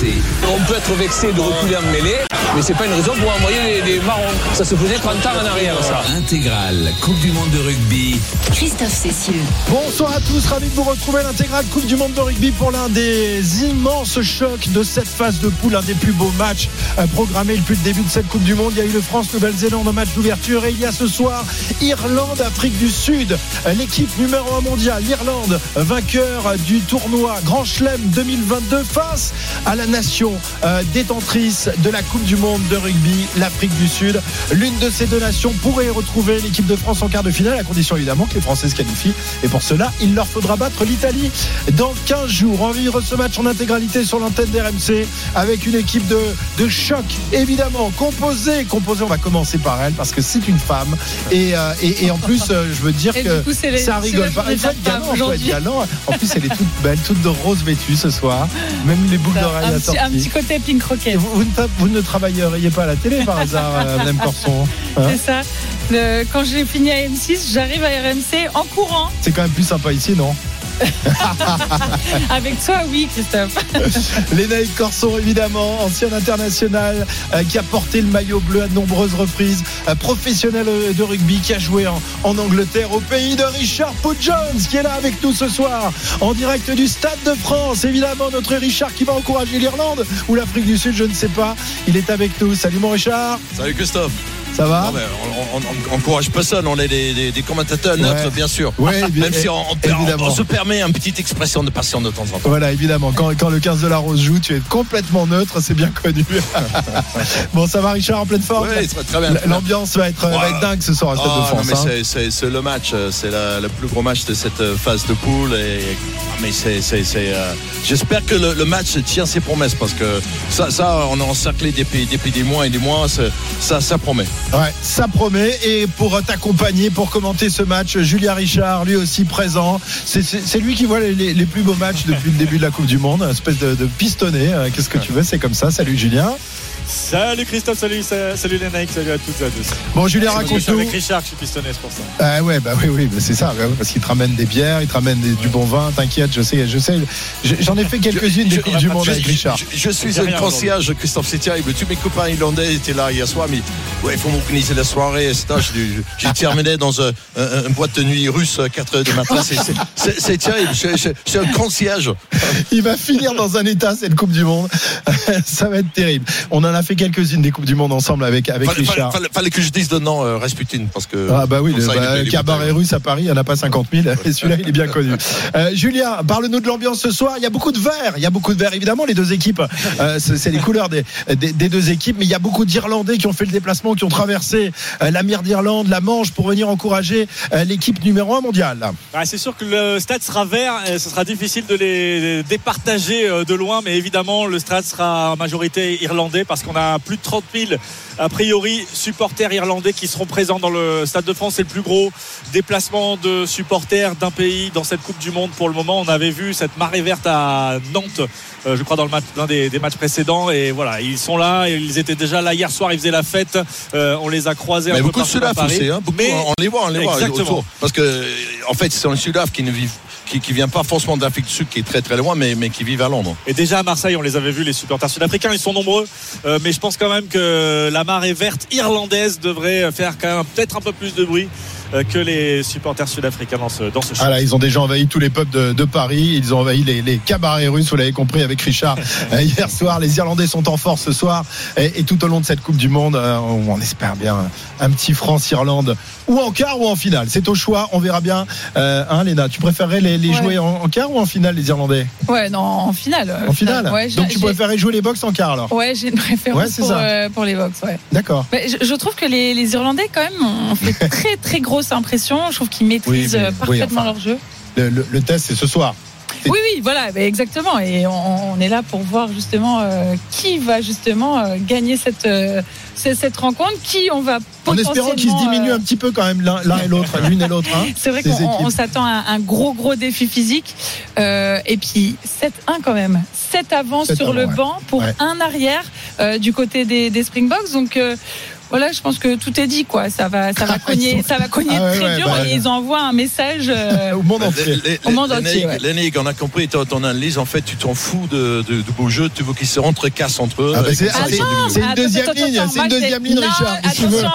On peut être vexé de reculer en mêlée, mais c'est pas une raison pour envoyer des, des marrons. Ça se faisait 30 ans en arrière, ça. Intégrale Coupe du Monde de rugby. Christophe Cessieux. Bonsoir à tous, ravi de vous retrouver l'intégrale Coupe du Monde de rugby pour l'un des immenses chocs de cette phase de poule, un des plus beaux matchs euh, programmés depuis le début de cette Coupe du Monde. Il y a eu le France-Nouvelle-Zélande en match d'ouverture et il y a ce soir Irlande-Afrique du Sud. Euh, L'équipe numéro 1 mondiale, l'Irlande, vainqueur du tournoi Grand Chelem 2022 face à la nation euh, détentrice de la Coupe du Monde de rugby, l'Afrique du Sud. L'une de ces deux nations pourrait retrouver l'équipe de France en quart de finale, à condition évidemment que les Français se qualifient. Et pour cela, il leur faudra battre l'Italie dans 15 jours. On vivre ce match en intégralité sur l'antenne d'RMC avec une équipe de, de choc, évidemment, composée. Composée, on va commencer par elle parce que c'est une femme. Et, euh, et, et en plus, euh, je veux dire Et que coup, les- ça rigole pas. Il faut être galant. En plus, elle est toute belle, toute de rose vêtue ce soir. Même les boucles d'oreilles un, petit, un assorties. petit côté pink Et rocket. vous, vous ne, tra- vous ne travailleriez pas à la télé par hasard, euh, Madame Corson hein C'est ça. Le- quand j'ai fini à M6, j'arrive à RMC en courant. C'est quand même plus sympa ici, non? Avec toi, oui, Christophe. Lénaïque Corson, évidemment, ancien international euh, qui a porté le maillot bleu à de nombreuses reprises, euh, professionnel euh, de rugby qui a joué en, en Angleterre au pays de Richard Pooh Jones qui est là avec nous ce soir en direct du Stade de France. Évidemment, notre Richard qui va encourager l'Irlande ou l'Afrique du Sud, je ne sais pas. Il est avec nous. Salut mon Richard, Salut Christophe. Ça va Non, mais on, on- on encourage personne, on est des, des- des commentateurs neutres, Ouais. bien sûr. Oui, Même si on, se permet une petite expression de passion de temps en temps. Voilà, évidemment. Quand, quand le 15 de la Rose joue, tu es complètement neutre, c'est bien connu. bon, ça va, Richard, en pleine forme Oui, très, bien. L'ambiance va être, va être dingue ce soir à Stade Ah, de non, mais hein. c'est- le match, c'est le plus gros match de cette phase de poule. Et, ah, mais c'est, euh, j'espère que le, le match tient ses promesses parce que ça, ça on a encerclé depuis, depuis des mois et des mois, ça, ça promet. Ouais, ça promet. Et pour t'accompagner, pour commenter ce match, Julien Richard, lui aussi présent. C'est- lui qui voit les, plus beaux matchs depuis le début de la Coupe du Monde. Une espèce de, de pistonné. Euh, Qu'est-ce que tu veux? C'est comme ça. Salut Julien. Salut Christophe, salut, sa- salut les Nike, salut à toutes et à tous. Bon, Julien, suis raconte-nous. avec Richard je suis pistonné, c'est pour ça. Ah ouais, bah oui, oui, bah c'est ça. bah parce qu'il te ramène des bières, il te ramène des- du bon vin. T'inquiète, je sais, je sais. Je- J'en ai fait quelques-unes des Coupes du Monde avec Richard. je- je suis C'est un concierge, Christophe, c'est terrible. Tous mes copains irlandais étaient là hier soir, mais ouais, il faut m'organiser la soirée, etc. J'ai- J'ai terminé dans un, un- une boîte de nuit russe à 4 heures du matin. C'est- c'est- C'est c'est terrible. Je, je- je suis un concierge. Il va finir dans un état cette Coupe du Monde. ça va être terrible. On en a fait quelques-unes des Coupes du Monde ensemble avec, avec Fallait, Richard. fallait- fallait que je dise de non, euh, Rasputin, parce que. Ah bah oui, le ça, bah, cabaret russe à Paris, il n'y en a pas 50 000. Et celui-là, il est bien connu. Euh, Julien, parle-nous de l'ambiance ce soir. Il y a beaucoup de verts. Il y a beaucoup de verts. Évidemment, les deux équipes, euh, c'est les couleurs des, des, des deux équipes. Mais il y a beaucoup d'Irlandais qui ont fait le déplacement, qui ont traversé euh, la mer d'Irlande, la Manche, pour venir encourager euh, l'équipe numéro 1 mondiale. Ah, c'est sûr que le stade sera vert, et ce sera difficile de les départager de loin, mais évidemment le stade sera en majorité irlandais parce qu'on a plus de 30 000 a priori supporters irlandais qui seront présents dans le stade de France. C'est le plus gros déplacement de supporters d'un pays dans cette Coupe du Monde pour le moment. On avait vu cette marée verte à Nantes, euh, je crois dans le match, l'un des, des matchs précédents, et voilà, ils sont là. Ils étaient déjà là hier soir. Ils faisaient la fête. Euh, on les a croisés. Mais un peu beaucoup de Sudaf aussi, hein, beaucoup, Mais on les voit, on les voit autour. Parce que, en fait, c'est un Sudaf qui ne vit, qui, qui vient pas forcément d'Afrique du Sud, qui est très très loin, mais, qui vit à Londres. Et déjà à Marseille, on les avait vus, les supporters sud-africains, ils sont nombreux. Euh, mais je pense quand même que la marée verte irlandaise devrait faire quand même peut-être un peu plus de bruit que les supporters sud-africains dans ce, dans ce show. Ah là, ils ont déjà envahi tous les peuples de, de Paris. Ils ont envahi les, les cabarets russes, vous l'avez compris avec Richard euh, hier soir. Les Irlandais sont en force ce soir. Et, et tout au long de cette Coupe du Monde, euh, on espère bien un petit France-Irlande. Ou en quart ou en finale. C'est au choix. On verra bien. Euh, hein, Léna, tu préférerais les, les Ouais. jouer en, en quart ou en finale, les Irlandais? Ouais, non, en finale. En finale? Ouais, Donc tu préférais jouer les box en quart alors? Ouais, j'ai une préférence Ouais, pour, euh, les box, ouais. D'accord. Mais je, je trouve que les, les Irlandais, quand même, ont fait très très grosse impression. Je trouve qu'ils maîtrisent Oui, mais- euh, oui, parfaitement enfin. leur jeu. Le, le- le test, c'est ce soir. Oui, oui, voilà, mais exactement. Et on, on est là pour voir justement euh, qui va justement euh, gagner cette, euh, cette, rencontre, qui on va En potentiellement. espérant qu'ils se diminuent un petit peu quand même l'un et l'autre, l'une et l'autre. hein, C'est vrai qu'on s'attend à un gros gros défi physique. Et puis 7-1 quand même. 7 avant 7 sur avant, le ouais. banc pour Ouais. un arrière du côté des, des Springboks. Donc Voilà, je pense que tout est dit, quoi. Ça va, ça va cogner, ça va cogner Ah ouais, très ouais, dur bah, et ils envoient un message. euh, Au monde entier. Les- les- Au monde les- entier, les- ouais. les Nick, on a compris ton, ton analyse. En fait, tu t'en fous de, de, de beau jeu. Tu veux qu'ils se entrecassent entre eux. Ah bah Et c'est- ah, une deuxième attends, ligne, c'est une deuxième ligne, Richard. Attention,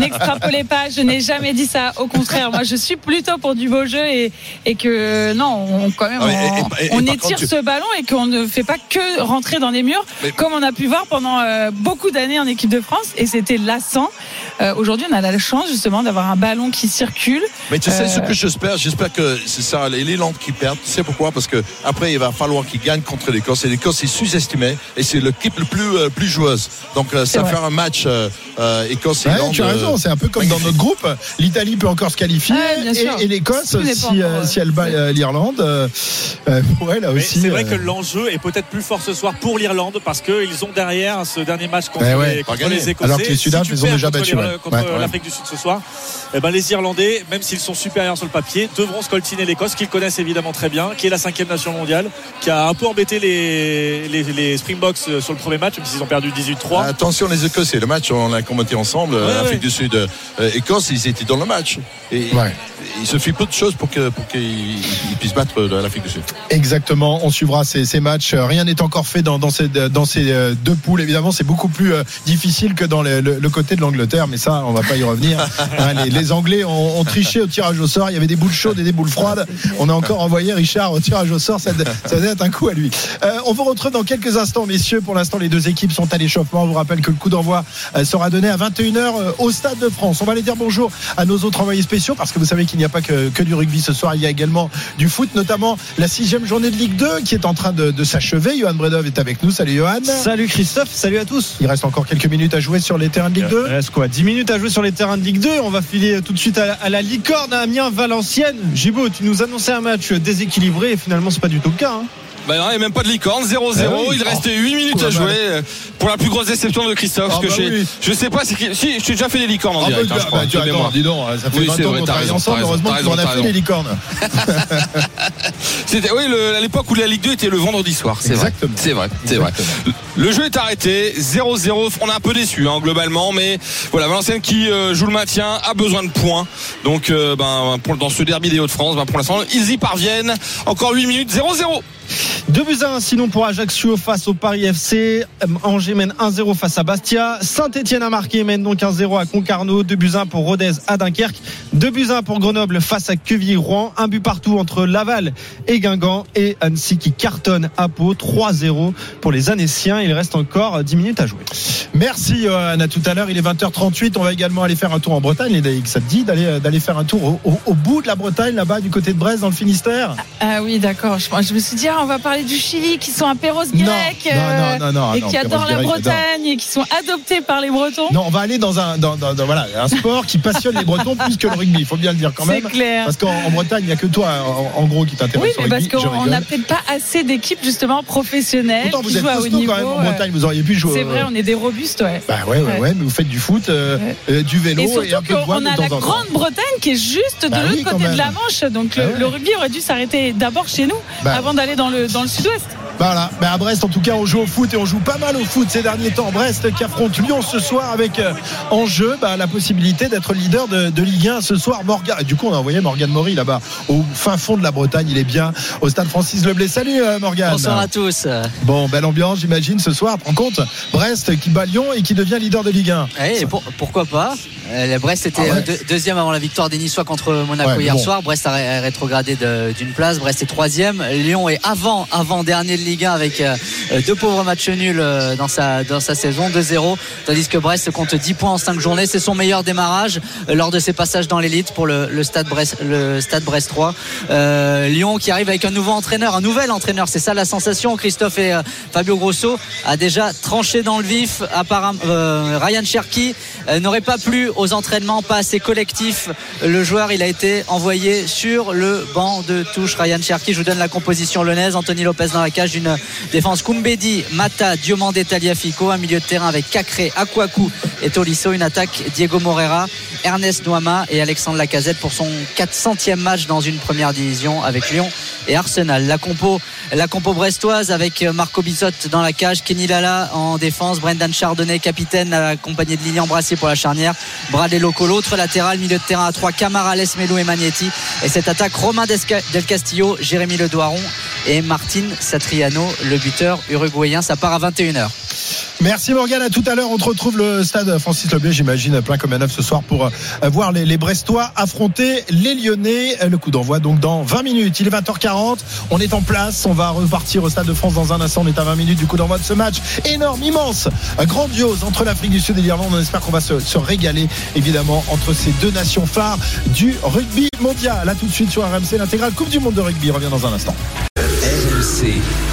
n'extrapolez pas, je n'ai jamais dit ça. Au contraire, moi je suis plutôt pour du beau jeu et, et que non, on, quand même, Ah, et- on, et- et on par étire contre, tu- ce ballon et qu'on ne fait pas que rentrer dans les murs, comme on a pu voir pendant euh, beaucoup d'années en équipe de France et c'était lassant. Euh, Aujourd'hui, on a la chance justement d'avoir un ballon qui circule. Mais tu sais Euh, ce que j'espère? J'espère que c'est ça, les Irlandais qui perdent. Tu sais pourquoi? Parce que après il va falloir qu'ils gagnent contre l'Écosse. Et l'Écosse est sous-estimée et c'est l'équipe le plus euh, plus joueuse. Donc euh, ça faire un match euh, euh, Écosse et Ouais, tu as raison, euh, c'est un peu comme dans notre groupe. L'Italie peut encore se qualifier Ouais, et, et l'Écosse, si, euh, elle bat euh, l'Irlande, euh, euh, ouais, là aussi. c'est vrai euh, que l'enjeu est peut-être plus fort ce soir pour l'Irlande parce qu'ils ont derrière ce dernier match contre, Eh ouais. les, contre les Écossais. Alors que les Sudaf, tu ils ont déjà contre battu, ouais. Contre Ouais, ouais. l'Afrique du Sud ce soir, eh ben, les Irlandais, même s'ils sont supérieurs sur le papier, devront scoltiner l'Écosse qu'ils connaissent évidemment très bien, qui est la cinquième nation mondiale, qui a un peu embêté les, les, les Springboks euh, sur le premier match, même s'ils ont perdu 18-3. Attention les Écossais, le match on l'a commenté ensemble, Ouais, euh, Afrique ouais. du Sud, euh, Écosse, ils étaient dans le match. Et Ouais. il suffit peu de choses pour qu'ils ils puissent battre euh, l'Afrique du Sud. Exactement, on suivra ces, ces matchs. Euh, Rien n'est encore fait dans, dans ces, dans ces euh, deux poules. Évidemment, c'est beaucoup plus euh, difficile que dans le, le- le côté de l'Angleterre, mais ça, on va pas y revenir. Hein, les, les Anglais ont, ont triché au tirage au sort. Il y avait des boules chaudes et des boules froides. On a encore envoyé Richard au tirage au sort. Ça, ça devait être un coup à lui. Euh, on vous retrouve dans quelques instants, messieurs. Pour l'instant, les deux équipes sont à l'échauffement. On vous rappelle que le coup d'envoi euh, sera donné à 21h euh, au Stade de France. On va aller dire bonjour à nos autres envoyés spéciaux parce que vous savez qu'il n'y a pas que, que du rugby ce soir. Il y a également du foot, notamment la sixième journée de Ligue 2 qui est en train de, de s'achever. Johan Bredov est avec nous. Salut Johan. Salut Christophe, salut à tous. Il reste encore quelques minutes à jouer sur les terrains de Ligue 2. Il reste quoi 10 minutes à jouer sur les terrains de Ligue 2. On va filer tout de suite à, la licorne à Amiens-Valenciennes. Gibo, tu nous annonçais un match déséquilibré et finalement c'est pas du tout le cas. hein. Bah non, il n'y a même pas de licorne, 0-0. Ah oui. Il restait 8 minutes Oh, à jouer. euh, Pour la plus grosse déception de Christophe. Ah que bah je, oui. je sais pas, si, je t'ai déjà fait des licornes en Ah, direct, bah, hein, je crois, bah, tu de attends, mémoire. dis donc, ça fait Oui, 20 c'est ans qu'on travaille ensemble. Heureusement en as t'as fait les licornes. C'était, oui, le- à l'époque où la Ligue 2 était le vendredi soir. C'est vrai. C'est vrai, c'est vrai. Le jeu est arrêté, 0-0. On est un peu déçu hein, globalement, mais voilà, Valenciennes qui euh, joue le maintien a besoin de points. Donc, euh, ben, pour- dans ce derby des Hauts-de-France, ben, pour l'instant, ils y parviennent. Encore 8 minutes, 0-0. 2 buts à 1 sinon pour Ajaccio face au Paris FC. Euh, Angers mène 1-0 face à Bastia. Saint-Etienne a marqué mène donc 1-0 à Concarneau. 2 buts à 1 pour Rodez à Dunkerque. 2 buts à 1 pour Grenoble face à Quevilly-Rouen. Un but partout entre Laval et Guingamp. Et Annecy qui cartonne à Pau. 3-0 pour les Annéciens. Il reste encore 10 minutes à jouer. Merci Johan. À tout à l'heure. Il est 20h38. On va également aller faire un tour en Bretagne. Et ça te dit d'aller d'aller faire un tour au, au- au bout de la Bretagne, là-bas, du côté de Brest, dans le Finistère? Ah oui, d'accord. Je, je me suis dit, ah, on va parler du Chili, qui sont Non, grecs non, euh, non, non, non, et qui adorent la Bretagne et qui sont adoptés par les Bretons. Non, on va aller dans un, dans, dans- dans- voilà, un sport qui passionne les Bretons plus que le rugby. Il faut bien le dire quand C'est même. clair. Parce qu'en en Bretagne, il n'y a que toi, en, en gros, qui Oui, t'intéresse au mais parce rugby. Je qu'on n'a peut-être pas assez d'équipipes justement professionnelles Pourtant, vous qui êtes à haut niveau. quand même en Bretagne. Vous auriez pu jouer. C'est vrai, on est des robustes, ouais. Bah ouais, ouais, mais vous faites du foot, euh, Ouais. euh, du vélo Et un peu de de a la. Grande-Bretagne qui est juste de Bah l'autre oui, quand côté de la Manche. Donc Ah le, ouais. le rugby aurait dû s'arrêter d'abord chez nous Bah. avant d'aller dans le, dans le. Voilà, mais à Brest en tout cas on joue au foot et on joue pas mal au foot ces derniers temps. Brest qui affronte Lyon ce soir avec euh, en jeu bah, la possibilité d'être leader de, de Ligue 1 ce soir. Morgan, du coup on a envoyé Morgan Maury là-bas au fin fond de la Bretagne. Il est bien au stade Francis Leblay. Salut euh, Morgan. Bonsoir à tous. Bon, belle ambiance j'imagine ce soir. Prends compte, Brest qui bat Lyon et qui devient leader de Ligue 1. Eh, pour- pourquoi pas? Euh, Brest était Ah ouais. deux- deuxième avant la victoire des Niçois contre Monaco Ouais, hier bon. soir. Brest a ré- rétrogradé d'une place. Brest est troisième. Lyon est avant, avant dernier de Ligue 1 avec euh, euh, deux pauvres matchs nuls euh, dans sa, dans sa saison, 2-0. Tandis que Brest compte 10 points en 5 journées. C'est son meilleur démarrage lors de ses passages dans l'élite pour le, stade Brest, le stade Brest 3. Euh, Lyon qui arrive avec un nouveau entraîneur, un nouvel entraîneur. C'est ça la sensation. Christophe et Fabio Grosso a déjà tranché dans le vif. Apparemment, Ryan Cherki n'aurait pas plu aux entraînements, pas assez collectif. Le joueur, il a été envoyé sur le banc de touche. Ryan Cherki, je vous donne la composition lyonnaise. Anthony Lopez dans la cage, une défense. Kumbedi, Mata, Diomandé, Taliafico, un milieu de terrain avec Cacré, Akwaku et Tolisso, une attaque Diego Morera, Ernest Noama et Alexandre Lacazette pour son 400e match dans une première division avec Lyon et Arsenal. La compo, brestoise avec Marco Bizot dans la cage, Kenny Lala en défense, Brendan Chardonnay capitaine accompagné de Lilian Brassier pour la charnière, Bradley Loco l'autre latéral, milieu de terrain à 3, Camara, Lesmelo et Magnetti. Et cette attaque Romain Del Castillo, Jérémy Le Doiron et Martin Satriano, le buteur uruguayen. Ça part à 21h. Merci Morgan, à tout à l'heure. On te retrouve le stade Francis Leblé, j'imagine, plein comme un neuf ce soir pour euh, voir les, Brestois affronter les Lyonnais. Le coup d'envoi donc dans 20 minutes. Il est 20h40. On est en place. On va repartir au stade de France dans un instant. On est à 20 minutes du coup d'envoi de ce match énorme, immense, grandiose entre l'Afrique du Sud et l'Irlande. On espère qu'on va se, se, régaler évidemment entre ces deux nations phares du rugby mondial. Là tout de suite sur RMC, l'intégrale Coupe du Monde de rugby revient dans un instant.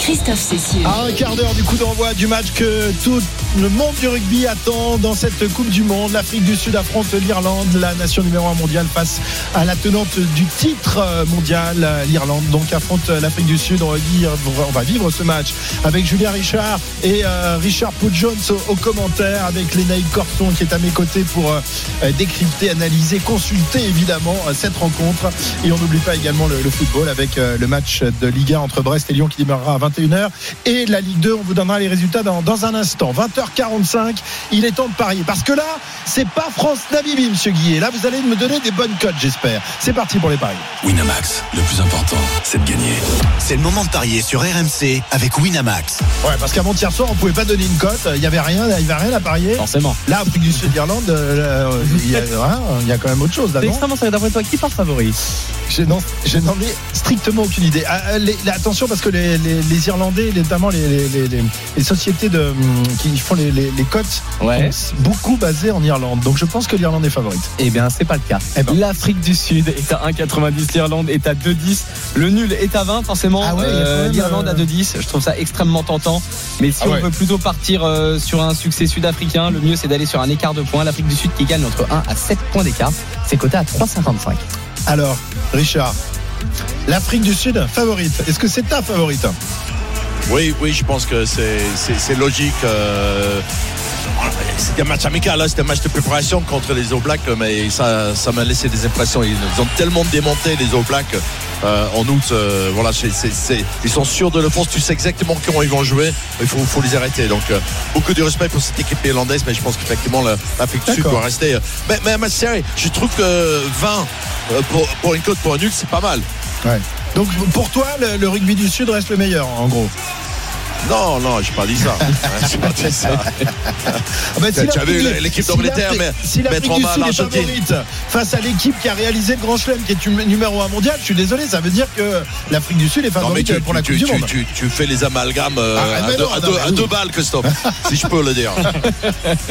Christophe Cessieux. À un quart d'heure du coup d'envoi du match que tout le monde du rugby attend dans cette Coupe du Monde. L'Afrique du Sud affronte l'Irlande, la nation numéro 1 mondiale face à la tenante du titre mondial, l'Irlande. Donc affronte l'Afrique du Sud. On va, vivre, on va vivre ce match avec Julien Richard et euh, Richard Pau Jones au, commentaire, avec Lénaïd Corson qui est à mes côtés pour euh, décrypter, analyser, consulter évidemment cette rencontre. Et on n'oublie pas également le, football avec euh, le match de Ligue 1 entre Brest et Lyon qui démarrera à 21h. Et la Ligue 2, on vous donnera les résultats dans, dans un instant. 20h45, il est temps de parier. Parce que là, c'est pas France-Namibie, monsieur Guillet. Là, vous allez me donner des bonnes cotes, j'espère. C'est parti pour les paris. Winamax, le plus important, c'est de gagner. C'est le moment de parier sur RMC avec Winamax. Ouais, parce qu'avant hier soir, on pouvait pas donner une cote. Il y avait rien, il y avait rien à parier. Forcément. Là, Afrique du Sud, Irlande, euh, il, y a, hein, il y a quand même autre chose. C'est extrêmement sérieux. D'après toi, qui part favori? Je n'en ai strictement aucune idée. Ah, les, les, attention, parce que les, les, les Irlandais, notamment les, sociétés de, qui font les, cotes, ouais. sont beaucoup basées en Irlande. Donc je pense que l'Irlande est favorite. Eh bien, c'est pas le cas. Eh ben. L'Afrique du Sud est à 1,90, l'Irlande est à 2,10. Le nul est à 20, forcément. Ah ouais, euh, L'Irlande à 2,10. Je trouve ça extrêmement tentant. Mais si ah on ouais. veut plutôt partir euh, sur un succès sud-africain, le mieux c'est d'aller sur un écart de points. L'Afrique du Sud qui gagne entre 1 à 7 points d'écart. C'est coté à 3,55. Alors, Richard, l'Afrique du Sud favorite. Est-ce que c'est ta favorite? Oui, oui, je pense que c'est logique. Euh... C'était un match amical, là, c'était un match de préparation contre les All Blacks, mais ça, ça m'a laissé des impressions. Ils ont tellement démonté les All Blacks euh, en août. Euh, voilà, c est, c est, ils sont sûrs de le fond. Tu sais exactement comment ils vont jouer. Il faut, faut les arrêter. Donc, euh, beaucoup de respect pour cette équipe irlandaise, mais je pense qu'effectivement, l'Afrique du Sud doit rester. Mais, mais, mais sérieux, je trouve que 20 pour, pour une cote pour un nul, c'est pas mal. Ouais. Donc, pour toi, le, rugby du Sud reste le meilleur, en gros? Non, non, j'ai pas dit ça. j'ai pas dit ça. ah ben, si tu as vu l'équipe d'Angleterre, mais si mettre en est l'Argentine. favorite face à l'équipe qui a réalisé le Grand Chelem, qui est numéro 1 mondial, je suis désolé, ça veut dire que l'Afrique du Sud est non, mais favorite tu, pour la tu, Coupe tu, du Monde. Tu, fais les amalgames euh, Ah, à, deux, non, à, deux, à deux balles, Christophe, si je peux le dire.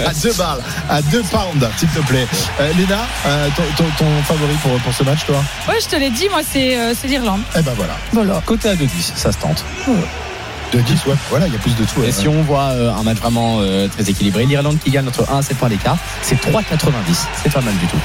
à deux balles, à deux pounds, s'il te plaît. Euh, Léna, euh, ton, ton, ton favori pour, pour ce match, toi? Ouais, je te l'ai dit, moi, c'est euh, c'est l'Irlande. Eh ben voilà. Voilà. Côté à 2,10, ça se tente. De 10, ouais. Voilà, il y a plus de tout. Et ouais. si on voit euh, un match vraiment euh, très équilibré, l'Irlande qui gagne entre 1 à 7 points d'écart, c'est 3,90. C'est pas mal du tout.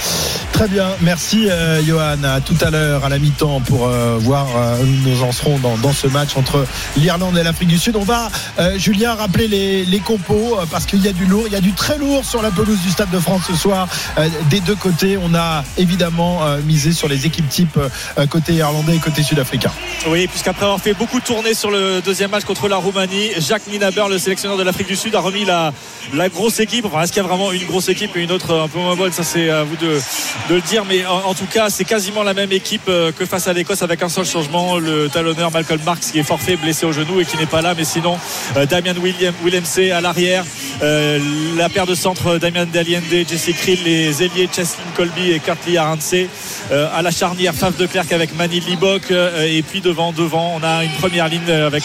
Très bien, merci euh, Johan. À tout à l'heure à la mi-temps pour euh, voir euh, où nous en serons dans, dans ce match entre l'Irlande et l'Afrique du Sud. On va, euh, Julien, rappeler les, les compos euh, parce qu'il y a du lourd, il y a du très lourd sur la pelouse du Stade de France ce soir. Euh, des deux côtés, on a évidemment euh, misé sur les équipes type euh, côté irlandais et côté sud-africain. Oui, puisqu'après avoir fait beaucoup tourner sur le deuxième match contre la Roumanie, Jacques Minaber, le sélectionneur de l'Afrique du Sud, a remis la, grosse équipe. Enfin, est-ce qu'il y a vraiment une grosse équipe et une autre un peu moins bonne? Ça, c'est à vous de, le dire. Mais en, tout cas, c'est quasiment la même équipe euh, que face à l'Écosse avec un seul changement. Le talonneur Malcolm Marks qui est forfait, blessé au genou et qui n'est pas là. Mais sinon, euh, Damien William, à l'arrière. Euh, la paire de centre Damien Daliende, Jesse Krill, les ailiers Cheslin Colby et Curtly Aranse. Euh, à la charnière, Faf de Clerc avec Manil Libok. et puis devant, devant, on a une première ligne avec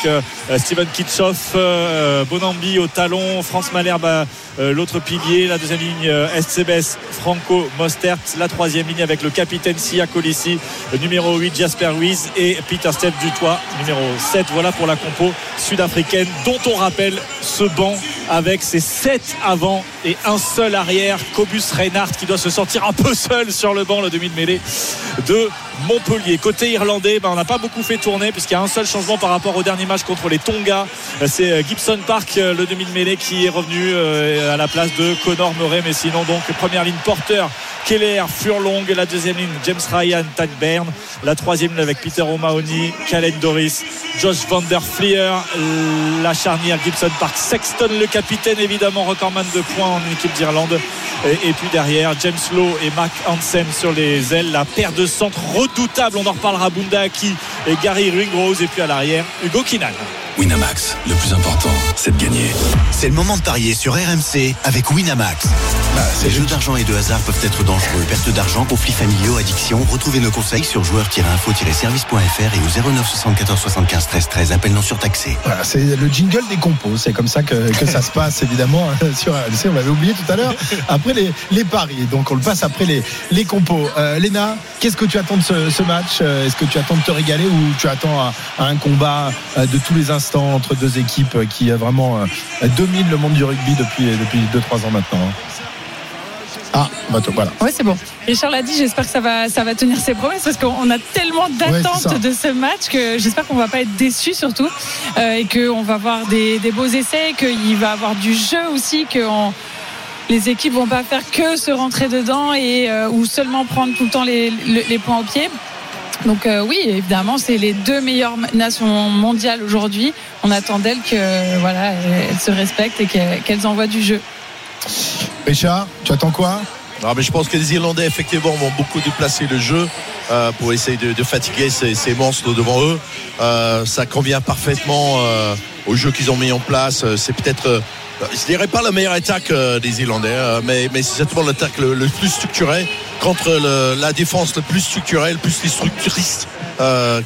Steven Kitchoff, euh, Bonambi au talon, France Malherbe euh, l'autre pilier, la deuxième ligne euh, SCBS, Franco Mostert, la troisième ligne avec le capitaine Sia Colissi, numéro 8 Jasper Ruiz et Peter Steph Dutoit, numéro 7. Voilà pour la compo sud-africaine dont on rappelle ce banc avec ses 7 avant et un seul arrière, Cobus Reinhardt qui doit se sortir un peu seul sur le banc, le demi de mêlée de Montpellier. Côté irlandais, ben, on n'a pas beaucoup fait tourner puisqu'il y a un seul changement par rapport au dernier match contre les Tonga. C'est euh, Gibson Park, euh, le demi de mêlée, qui est revenu euh, à la place de Connor Murray. Mais sinon, donc, première ligne porteur, Keller, Furlong. La deuxième ligne, James Ryan, Tad Bern. La troisième avec Peter O'Mahony, Kalen Doris, Josh Van Der Fleer. La charnière Gibson Park, Sexton, le capitaine, évidemment, recordman de points en équipe d'Irlande. Et, puis derrière, James Lowe et Mac Hansen sur les ailes. La paire de centre redoutable. On en reparlera. Bunda Aki et Gary Ringrose. Et puis à l'arrière, Hugo Kinan. Winamax, le plus important, c'est. C'est le moment de parier sur RMC avec Winamax. Les jeux d'argent et de hasard peuvent être dangereux. Perte d'argent, conflits familiaux, addiction. Retrouvez nos conseils sur joueurs-info-service.fr et au 09 74 75 13 13. Appel non surtaxé. Voilà, c'est le jingle des compos. C'est comme ça que, que ça se passe, évidemment, sur RMC. On l'avait oublié tout à l'heure. Après les, les paris. Donc, on le passe après les, les compos. Euh, Léna, qu'est-ce que tu attends de ce, ce match? Euh, Est-ce que tu attends de te régaler ou tu attends à, à un combat euh, de tous les instants entre deux équipes qui euh, vraiment euh, le monde du rugby depuis, depuis 2-3 ans maintenant hein Ah, bah, toi, voilà. Ouais, c'est bon. Richard l'a dit, j'espère que ça va, ça va tenir ses promesses parce qu'on a tellement Ouais, d'attentes de ce match que j'espère qu'on va pas être déçus surtout euh, et qu'on va voir des, des beaux essais, qu'il va avoir du jeu aussi, que on- les équipes vont pas faire que se rentrer dedans et euh, ou seulement prendre tout le temps les, les- les points au pied. Donc euh, oui, évidemment, c'est les deux meilleures nations mondiales aujourd'hui. On attend d'elles que voilà, elles se respectent et que- qu'elles envoient du jeu. Richard, tu attends quoi? Non, mais je pense que les Irlandais, effectivement, vont beaucoup déplacer le jeu euh, pour essayer de, de fatiguer ces, ces monstres devant eux. Euh, ça convient parfaitement euh, au jeu qu'ils ont mis en place. Euh, C'est peut-être, euh, je dirais pas la meilleure attaque euh, des Irlandais, mais, mais c'est certainement l'attaque le, le plus structurée contre le- la défense le plus structurée, le plus structuriste,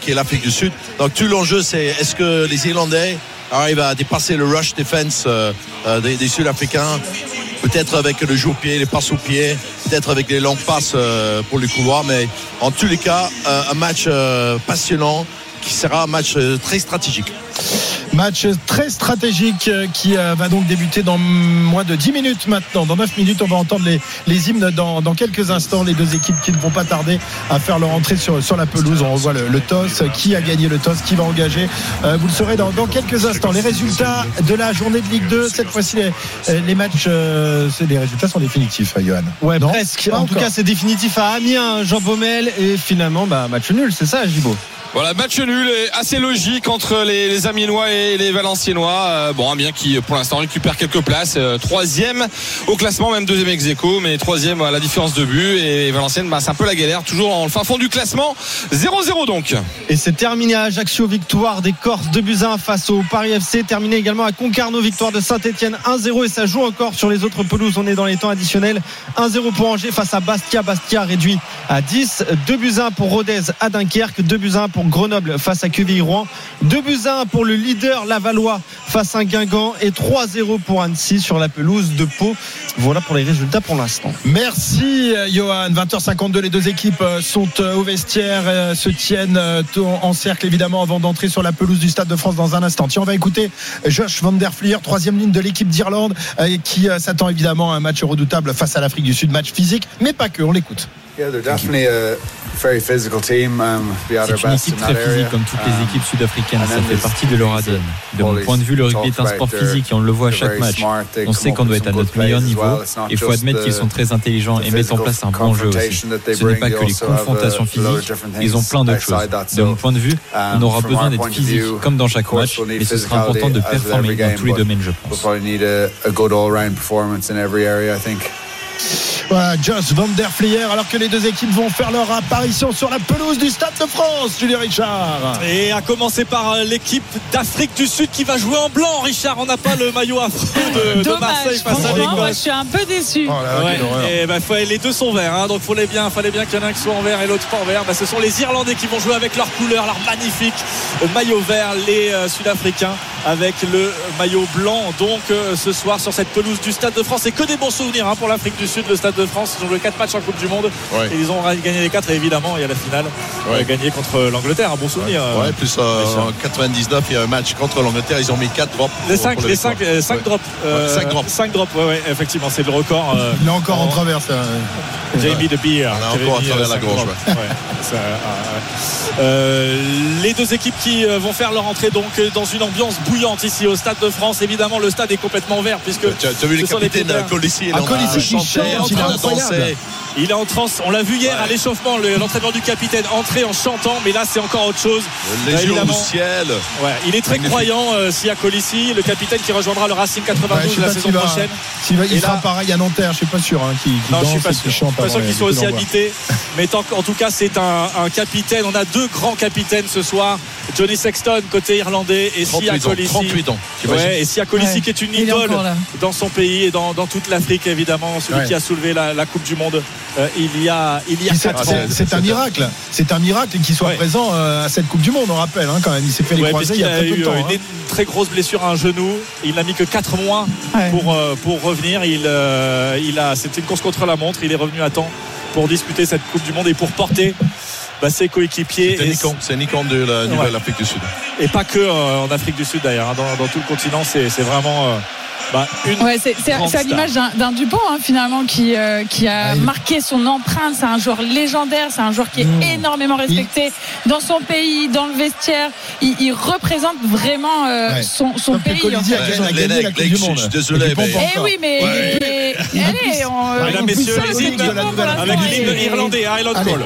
qui est l'Afrique du Sud. Donc tout l'enjeu, c'est est-ce que les Irlandais arrivent à dépasser le rush defense des, des Sud-Africains peut-être avec le jeu au pied, les passes au pied, peut-être avec les longues passes euh, pour les couloirs, mais en tous les cas, euh, un match euh, passionnant qui sera un match très stratégique. Match très stratégique euh, qui euh, va donc débuter dans moins de 10 minutes maintenant. Dans 9 minutes, on va entendre les, les hymnes dans, dans quelques instants. Les deux équipes qui ne vont pas tarder à faire leur entrée sur, sur la pelouse. On revoit le, le toss. Qui a gagné le toss Qui va engager? Euh, Vous le saurez dans, dans quelques instants. Les résultats de la journée de Ligue 2. Cette fois-ci, les, les matchs, euh, les résultats sont définitifs, Johan. Ouais, Non? presque. En tout cas, c'est définitif à Amiens, Jean Baumel. Et finalement, bah, match nul, c'est ça, Gibo Voilà, match nul et assez logique entre les, les et les Valenciennois. Euh, bon, Amiens qui, pour l'instant, récupère quelques places. Euh, troisième au classement, même deuxième ex aequo, mais troisième à la différence de but. Et Valenciennes, bah, c'est un peu la galère, toujours en fin fond du classement. 0-0 donc. Et c'est terminé à Ajaccio, victoire des Corses de Buzyn face au Paris FC. Terminé également à Concarneau, victoire de Saint-Etienne 1-0 et ça joue encore sur les autres pelouses. On est dans les temps additionnels. 1-0 pour Angers face à Bastia. Bastia réduit à 10. 2 buts 1 pour Rodez à Dunkerque. 2 buts 1 pour Grenoble face à QVI-Rouen. 2 buts 1 pour le leader Lavallois face à Guingamp. Et 3-0 pour Annecy sur la pelouse de Pau. Voilà pour les résultats pour l'instant. Merci euh, Johan. 20h52, les deux équipes euh, sont euh, au vestiaire, se tiennent en cercle évidemment avant d'entrer sur la pelouse du Stade de France dans un instant. Tiens, on va écouter Josh Van Der Fleer, troisième ligne de l'équipe d'Irlande, qui s'attend évidemment à un match redoutable face à l'Afrique du Sud, match physique, mais pas que. On l'écoute. Yeah, they're definitely a very physical team. Um, C'est une équipe très physique comme toutes les Um, équipes sud-africaines. Ça fait partie de leur ADN. De mon point de vue, le rugby est un sport physique et on le voit à chaque match. On sait qu'on doit être à notre meilleur niveau. Il faut admettre qu'ils sont très intelligents et mettent en place un bon jeu aussi. Ce n'est pas que les confrontations physiques, ils ont plein d'autres choses. De mon point de vue, on aura besoin d'être physique comme dans chaque match, mais ce sera important de performer dans tous les domaines, je pense. Voilà, Josh Van Der Fleer, alors que les deux équipes vont faire leur apparition sur la pelouse du Stade de France, Julien Richard. Et à commencer par euh, l'équipe d'Afrique du Sud qui va jouer en blanc. Richard, on n'a pas le maillot affreux de, Marseille face à moi je l'Écosse. suis un peu déçu. Oh Ouais, et bah, faut- les deux sont verts, hein, donc fallait bien, fallait bien qu'il y en ait un qui soit en vert et l'autre pas en vert. Bah, ce sont les Irlandais qui vont jouer avec leur couleur, leur magnifique maillot vert, les euh, Sud-Africains avec le maillot blanc. Donc euh, ce soir sur cette pelouse du Stade de France, et que des bons souvenirs hein, pour l'Afrique du Sud, le Stade de France. Ils ont joué 4 matchs en Coupe du Monde et ils ont gagné les 4 et évidemment il y a la finale ouais. gagné contre l'Angleterre. Un bon souvenir. Ouais, plus en 99 il y a un match contre l'Angleterre, ils ont mis 4 drops. Les 5 les 5 drops. 5 drops. 5 drops, ouais, effectivement, c'est le record. il est encore en travers ça. Jamie de Beer. encore à travers la Euh, les deux équipes qui euh, vont faire leur entrée donc euh, dans une ambiance bouillante ici au Stade de France. Évidemment, le stade est complètement vert puisque tu as, vu les capitaines Colissi, ah, Colissi qui chante, il est incroyable. Il est en transe. On l'a vu hier à l'échauffement, l'entraîneur du capitaine entrer en chantant, mais là c'est encore autre chose. Les yeux au ciel. Ouais, il est très croyant, euh, Sia Colissi, le capitaine qui rejoindra le Racing 92 la saison prochaine. il, va, il sera pareil à Nanterre, je suis pas sûr. Hein, qui, non, je suis pas sûr. suis pas sûr qu'ils soient aussi habités. Mais en tout cas, c'est un, un, capitaine. On a deux grands capitaines ce soir. Johnny Sexton côté irlandais et Sia Colissi. 38 ans. Ouais, et Sia Colissi qui est une idole dans son pays et dans, dans toute l'Afrique évidemment, celui qui a soulevé la, la Coupe du Monde euh, il y a il y a c'est un miracle c'est un miracle qu'il soit présent euh, à cette Coupe du Monde on rappelle hein, quand même il s'est fait les croiser il y a, a eu temps, une, hein. très grosse blessure à un genou il n'a mis que 4 mois pour euh, pour revenir il il a c'était une course contre la montre il est revenu à temps pour disputer cette Coupe du Monde et pour porter bah, ses coéquipiers. C'est Nikon de la Nouvelle-Afrique du Sud. Et pas que en Afrique du Sud d'ailleurs. Hein. Dans, dans, tout le continent, c'est vraiment bah, ouais, c'est à l'image d'un Dupont hein, finalement qui, euh, qui a ah, marqué son empreinte. C'est un joueur légendaire, c'est un joueur qui est mmh. énormément respecté dans son pays, dans le vestiaire. Il, il représente vraiment euh, son, son pays. En fait. a gagné, la Coupe du Monde. Je suis désolé. Mais... Eh oui, mais, allez, on, Mesdames, messieurs, les hymnes avec l'hymne irlandais, Highland Call.